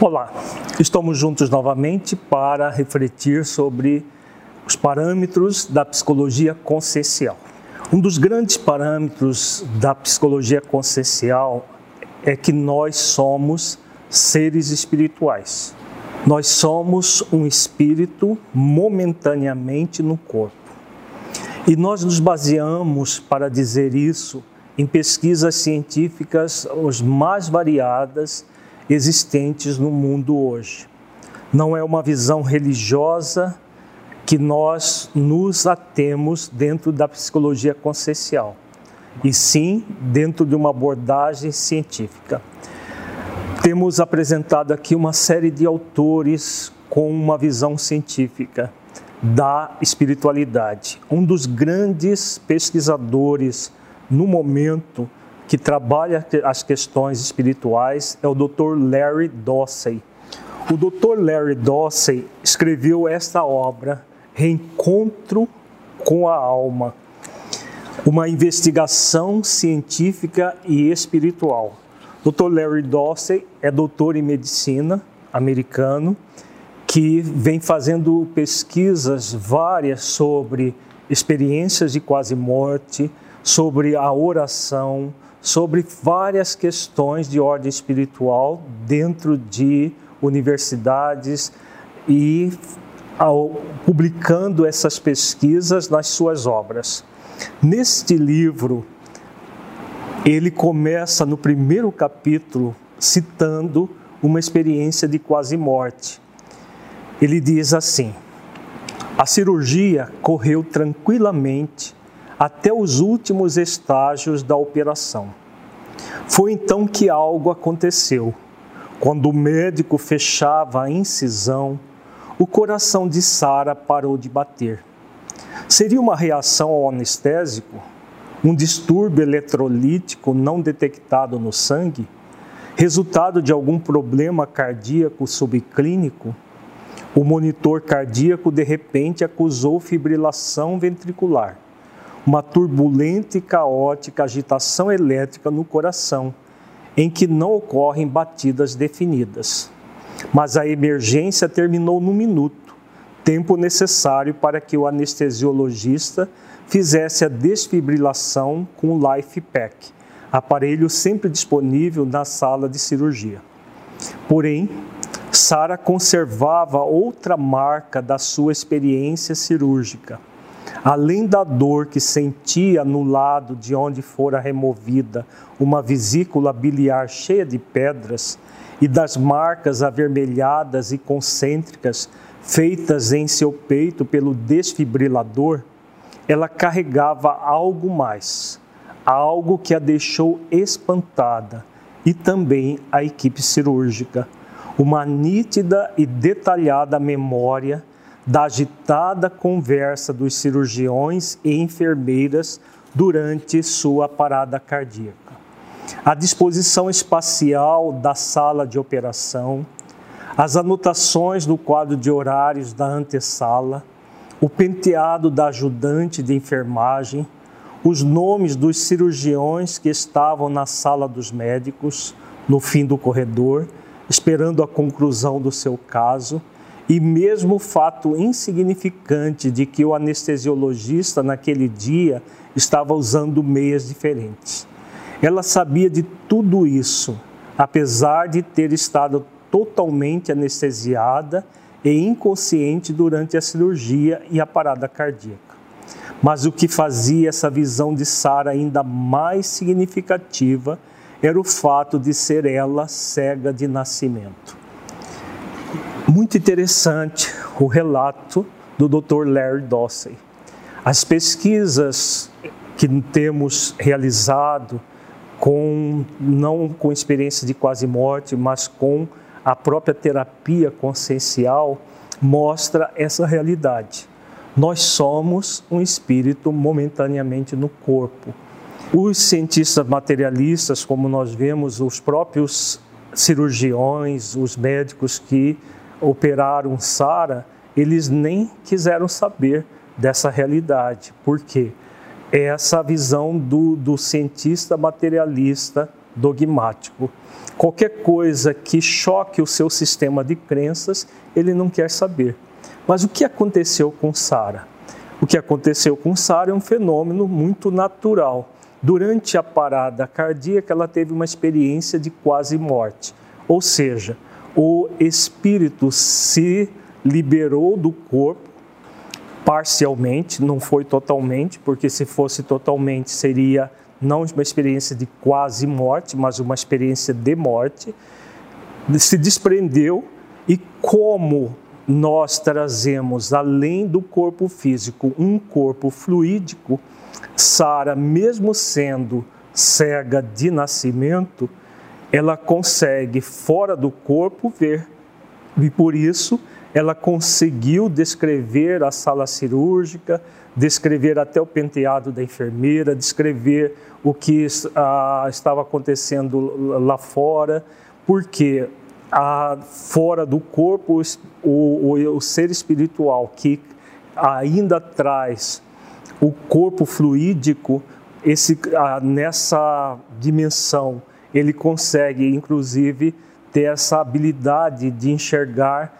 Olá, estamos juntos novamente para refletir sobre os parâmetros da psicologia consciencial. Um dos grandes parâmetros da psicologia consciencial é que nós somos seres espirituais. Nós somos um espírito momentaneamente no corpo. E nós nos baseamos para dizer isso em pesquisas científicas as mais variadas existentes no mundo hoje. Não é uma visão religiosa que nós nos atemos dentro da psicologia consciencial, e sim dentro de uma abordagem científica. Temos apresentado aqui uma série de autores com uma visão científica da espiritualidade. Um dos grandes pesquisadores no momento que trabalha as questões espirituais é o Dr. Larry Dossey. O Dr. Larry Dossey escreveu esta obra, Reencontro com a Alma, uma investigação científica e espiritual. Dr. Larry Dossey é doutor em medicina americano que vem fazendo pesquisas várias sobre experiências de quase morte, sobre a oração, sobre várias questões de ordem espiritual dentro de universidades e ao, publicando essas pesquisas nas suas obras. Neste livro, ele começa no primeiro capítulo citando uma experiência de quase morte. Ele diz assim: A cirurgia correu tranquilamente até os últimos estágios da operação. Foi então que algo aconteceu. Quando o médico fechava a incisão, o coração de Sara parou de bater. Seria uma reação ao anestésico? Um distúrbio eletrolítico não detectado no sangue? Resultado de algum problema cardíaco subclínico? O monitor cardíaco de repente acusou fibrilação ventricular uma turbulenta e caótica agitação elétrica no coração, em que não ocorrem batidas definidas. Mas a emergência terminou no minuto, tempo necessário para que o anestesiologista fizesse a desfibrilação com o LifePack, aparelho sempre disponível na sala de cirurgia. Porém, Sara conservava outra marca da sua experiência cirúrgica além da dor que sentia no lado de onde fora removida uma vesícula biliar cheia de pedras e das marcas avermelhadas e concêntricas feitas em seu peito pelo desfibrilador, ela carregava algo mais, algo que a deixou espantada e também a equipe cirúrgica, uma nítida e detalhada memória da agitada conversa dos cirurgiões e enfermeiras durante sua parada cardíaca. A disposição espacial da sala de operação, as anotações no quadro de horários da antessala, o penteado da ajudante de enfermagem, os nomes dos cirurgiões que estavam na sala dos médicos, no fim do corredor, esperando a conclusão do seu caso e mesmo o fato insignificante de que o anestesiologista naquele dia estava usando meias diferentes. Ela sabia de tudo isso, apesar de ter estado totalmente anestesiada e inconsciente durante a cirurgia e a parada cardíaca. Mas o que fazia essa visão de Sara ainda mais significativa era o fato de ser ela cega de nascimento. Muito interessante o relato do Dr. Larry Dossey. As pesquisas que temos realizado com não com experiência de quase morte, mas com a própria terapia consciencial mostra essa realidade. Nós somos um espírito momentaneamente no corpo. Os cientistas materialistas, como nós vemos, os próprios cirurgiões, os médicos que operaram Sara, eles nem quiseram saber dessa realidade. Por quê? É essa visão do, do cientista materialista dogmático. Qualquer coisa que choque o seu sistema de crenças, ele não quer saber. Mas o que aconteceu com Sara? O que aconteceu com Sara é um fenômeno muito natural. Durante a parada cardíaca, ela teve uma experiência de quase morte. Ou seja, o espírito se liberou do corpo parcialmente, não foi totalmente, porque se fosse totalmente seria não uma experiência de quase morte, mas uma experiência de morte. Se desprendeu e como nós trazemos, além do corpo físico, um corpo fluídico, Sara, mesmo sendo cega de nascimento, ela consegue, fora do corpo, ver. E por isso ela conseguiu descrever a sala cirúrgica, descrever até o penteado da enfermeira, descrever o que ah, estava acontecendo lá fora, porque a, fora do corpo, o, o, o ser espiritual que ainda traz o corpo fluídico, esse, a, nessa dimensão, ele consegue, inclusive, ter essa habilidade de enxergar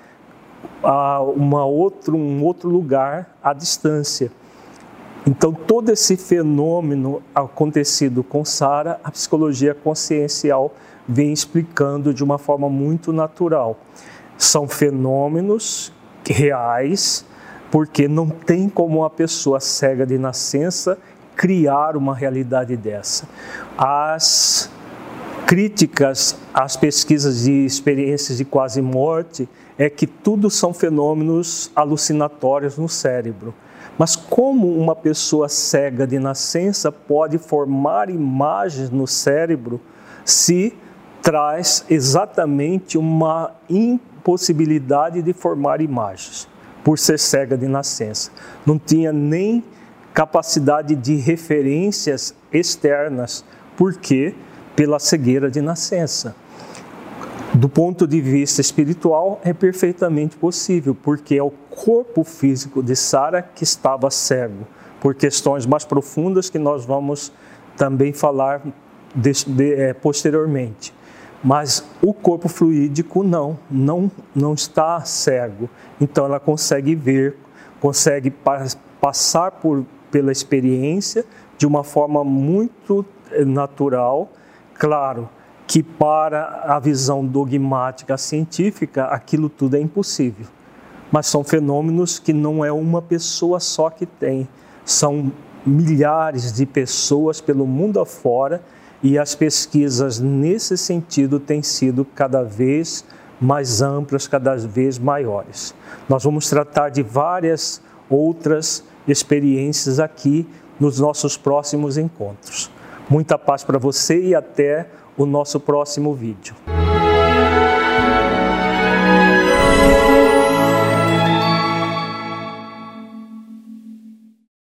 a uma outro, um outro lugar à distância. Então, todo esse fenômeno acontecido com Sara, a psicologia consciencial vem explicando de uma forma muito natural. São fenômenos reais, porque não tem como uma pessoa cega de nascença criar uma realidade dessa. As críticas às pesquisas de experiências de quase morte é que tudo são fenômenos alucinatórios no cérebro. Mas como uma pessoa cega de nascença pode formar imagens no cérebro se traz exatamente uma impossibilidade de formar imagens, por ser cega de nascença. Não tinha nem capacidade de referências externas, porque pela cegueira de nascença. Do ponto de vista espiritual, é perfeitamente possível, porque é o corpo físico de Sara que estava cego, por questões mais profundas que nós vamos também falar de, de, é, posteriormente. Mas o corpo fluídico não, não, não está cego. Então ela consegue ver, consegue passar por, pela experiência de uma forma muito eh, natural. Claro que para a visão dogmática científica aquilo tudo é impossível. Mas são fenômenos que não é uma pessoa só que tem, são milhares de pessoas pelo mundo afora e as pesquisas nesse sentido têm sido cada vez mais amplas, cada vez maiores. Nós vamos tratar de várias outras experiências aqui nos nossos próximos encontros. Muita paz para você e até o nosso próximo vídeo.